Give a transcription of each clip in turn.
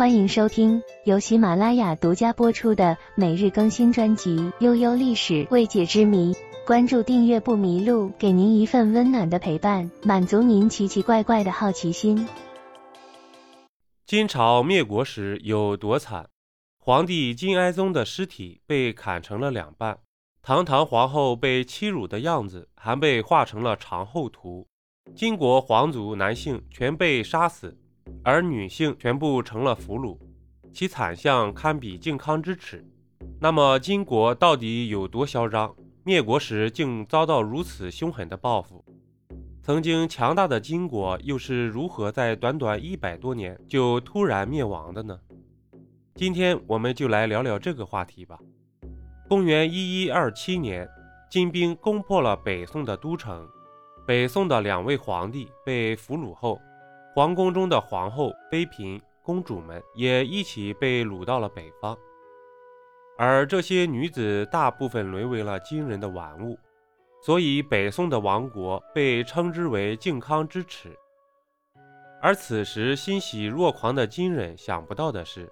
欢迎收听由喜马拉雅独家播出的每日更新专辑《悠悠历史未解之谜》。关注订阅不迷路，给您一份温暖的陪伴，满足您奇奇怪怪的好奇心。金朝灭国时有多惨？皇帝金哀宗的尸体被砍成了两半，堂堂皇后被欺辱的样子还被画成了长后图。金国皇族男性全被杀死，而女性全部成了俘虏，其惨象堪比靖康之耻。那么，金国到底有多嚣张？灭国时竟遭到如此凶狠的报复？曾经强大的金国又是如何在短短一百多年就突然灭亡的呢？今天我们就来聊聊这个话题吧。公元一一二七年，金兵攻破了北宋的都城。北宋的两位皇帝被俘虏后，皇宫中的皇后、妃嫔、公主们也一起被掳到了北方。而这些女子大部分沦为了金人的玩物，所以北宋的亡国被称之为靖康之耻。而此时欣喜若狂的金人想不到的是。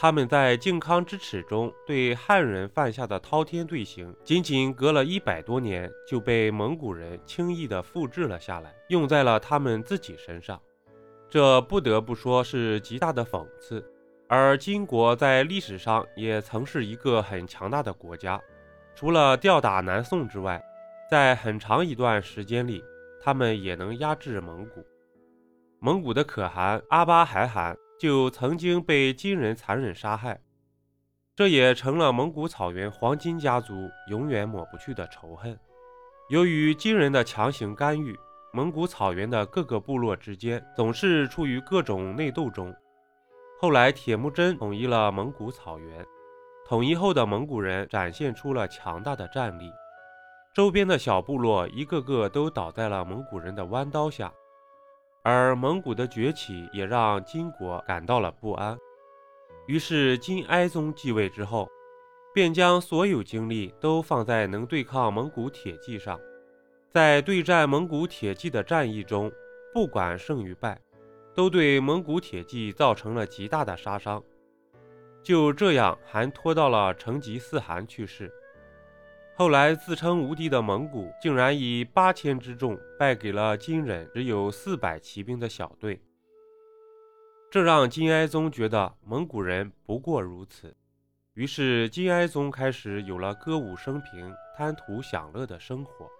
他们在靖康之耻中对汉人犯下的滔天罪行，仅仅隔了一百多年就被蒙古人轻易地复制了下来，用在了他们自己身上。这不得不说是极大的讽刺。而金国在历史上也曾是一个很强大的国家，除了吊打南宋之外，在很长一段时间里，他们也能压制蒙古。蒙古的可汗阿巴海汗。就曾经被金人残忍杀害，这也成了蒙古草原黄金家族永远抹不去的仇恨。由于金人的强行干预，蒙古草原的各个部落之间总是处于各种内斗中。后来，铁木真统一了蒙古草原，统一后的蒙古人展现出了强大的战力，周边的小部落一个个都倒在了蒙古人的弯刀下。而蒙古的崛起也让金国感到了不安，于是金哀宗继位之后，便将所有精力都放在能对抗蒙古铁骑上。在对战蒙古铁骑的战役中，不管胜与败，都对蒙古铁骑造成了极大的杀伤。就这样，还拖到了成吉思汗去世。后来自称无敌的蒙古，竟然以八千之众败给了金人只有四百骑兵的小队，这让金哀宗觉得蒙古人不过如此。于是金哀宗开始有了歌舞升平、贪图享乐的生活，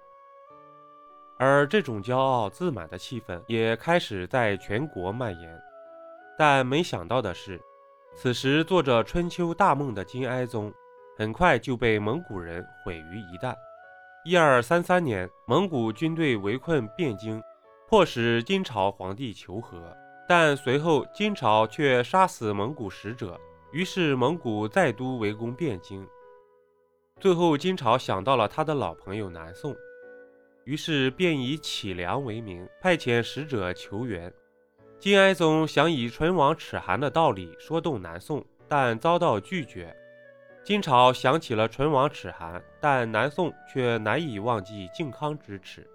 而这种骄傲自满的气氛也开始在全国蔓延。但没想到的是，此时做着春秋大梦的金哀宗。很快就被蒙古人毁于一旦。一二三三年，蒙古军队围困汴京，迫使金朝皇帝求和，但随后金朝却杀死蒙古使者，于是蒙古再度围攻汴京。最后，金朝想到了他的老朋友南宋，于是便以乞粮为名，派遣使者求援。金哀宗想以唇亡齿寒的道理说动南宋，但遭到拒绝。金朝想起了唇亡齿寒，但南宋却难以忘记靖康之耻。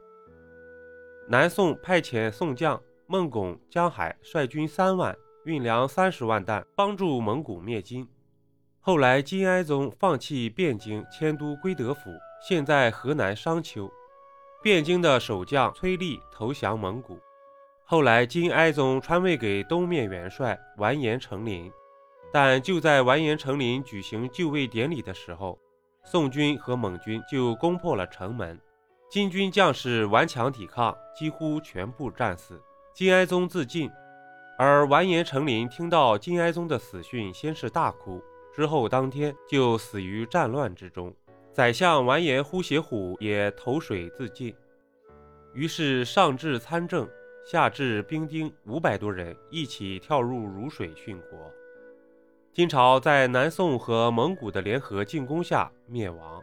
南宋派遣宋将孟拱、江海率军三万，运粮三十万担，帮助蒙古灭金。后来金哀宗放弃汴京，迁都归德府，现在河南商丘。汴京的守将崔立投降蒙古。后来金哀宗传位给东面元帅完颜成林。但就在完颜成林举行就位典礼的时候，宋军和蒙军就攻破了城门，金军将士顽强抵抗，几乎全部战死。金哀宗自尽，而完颜成林听到金哀宗的死讯，先是大哭，之后当天就死于战乱之中。宰相完颜呼协虎也投水自尽。于是上至参政，下至兵丁五百多人一起跳入汝水殉国。金朝在南宋和蒙古的联合进攻下灭亡。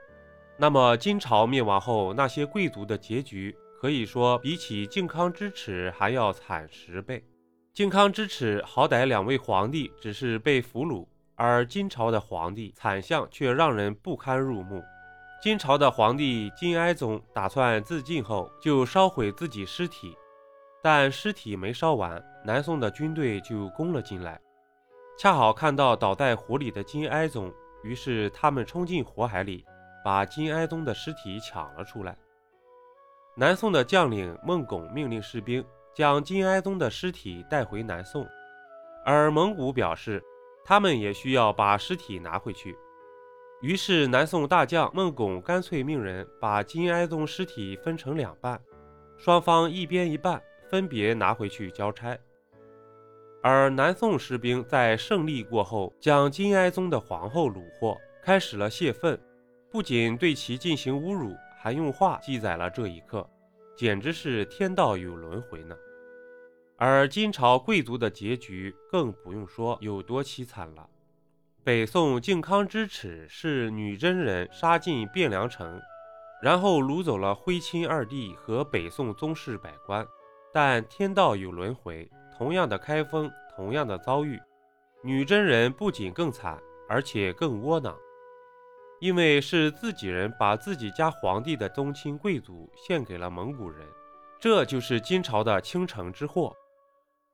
那么，金朝灭亡后，那些贵族的结局可以说比起靖康之耻还要惨十倍。靖康之耻，好歹两位皇帝只是被俘虏，而金朝的皇帝惨相却让人不堪入目。金朝的皇帝金哀宗打算自尽后就烧毁自己尸体，但尸体没烧完，南宋的军队就攻了进来。恰好看到倒在湖里的金哀宗，于是他们冲进火海里，把金哀宗的尸体抢了出来。南宋的将领孟拱命令士兵将金哀宗的尸体带回南宋，而蒙古表示他们也需要把尸体拿回去。于是南宋大将孟拱干脆命人把金哀宗尸体分成两半，双方一边一半，分别拿回去交差。而南宋士兵在胜利过后，将金哀宗的皇后虏获，开始了泄愤，不仅对其进行侮辱。还用话记载了这一刻，简直是天道有轮回呢。而金朝贵族的结局更不用说有多凄惨了。北宋靖康之耻是女真人杀进汴梁城，然后掳走了徽钦二帝和北宋宗室百官。但天道有轮回，同样的开封，同样的遭遇，女真人不仅更惨，而且更窝囊。因为是自己人把自己家皇帝的宗亲贵族献给了蒙古人，这就是金朝的倾城之祸。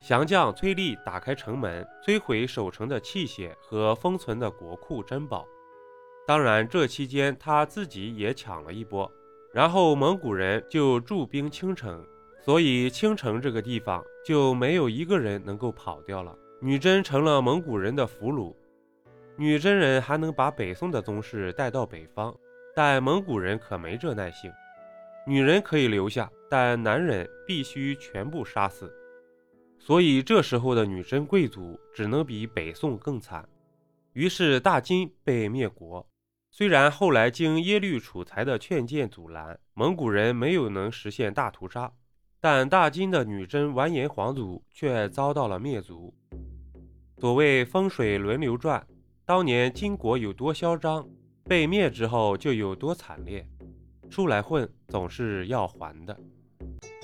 降将崔立打开城门，摧毁守城的器械和封存的国库珍宝。当然，这期间他自己也抢了一波。然后蒙古人就驻兵青城，所以青城这个地方就没有一个人能够跑掉了。女真成了蒙古人的俘虏。女真人还能把北宋的宗室带到北方，但蒙古人可没这耐性。女人可以留下，但男人必须全部杀死。所以这时候的女真贵族只能比北宋更惨。于是大金被灭国。虽然后来经耶律楚材的劝谏阻拦，蒙古人没有能实现大屠杀，但大金的女真完颜皇族却遭到了灭族。所谓风水轮流转。当年金国有多嚣张，被灭之后就有多惨烈。出来混总是要还的。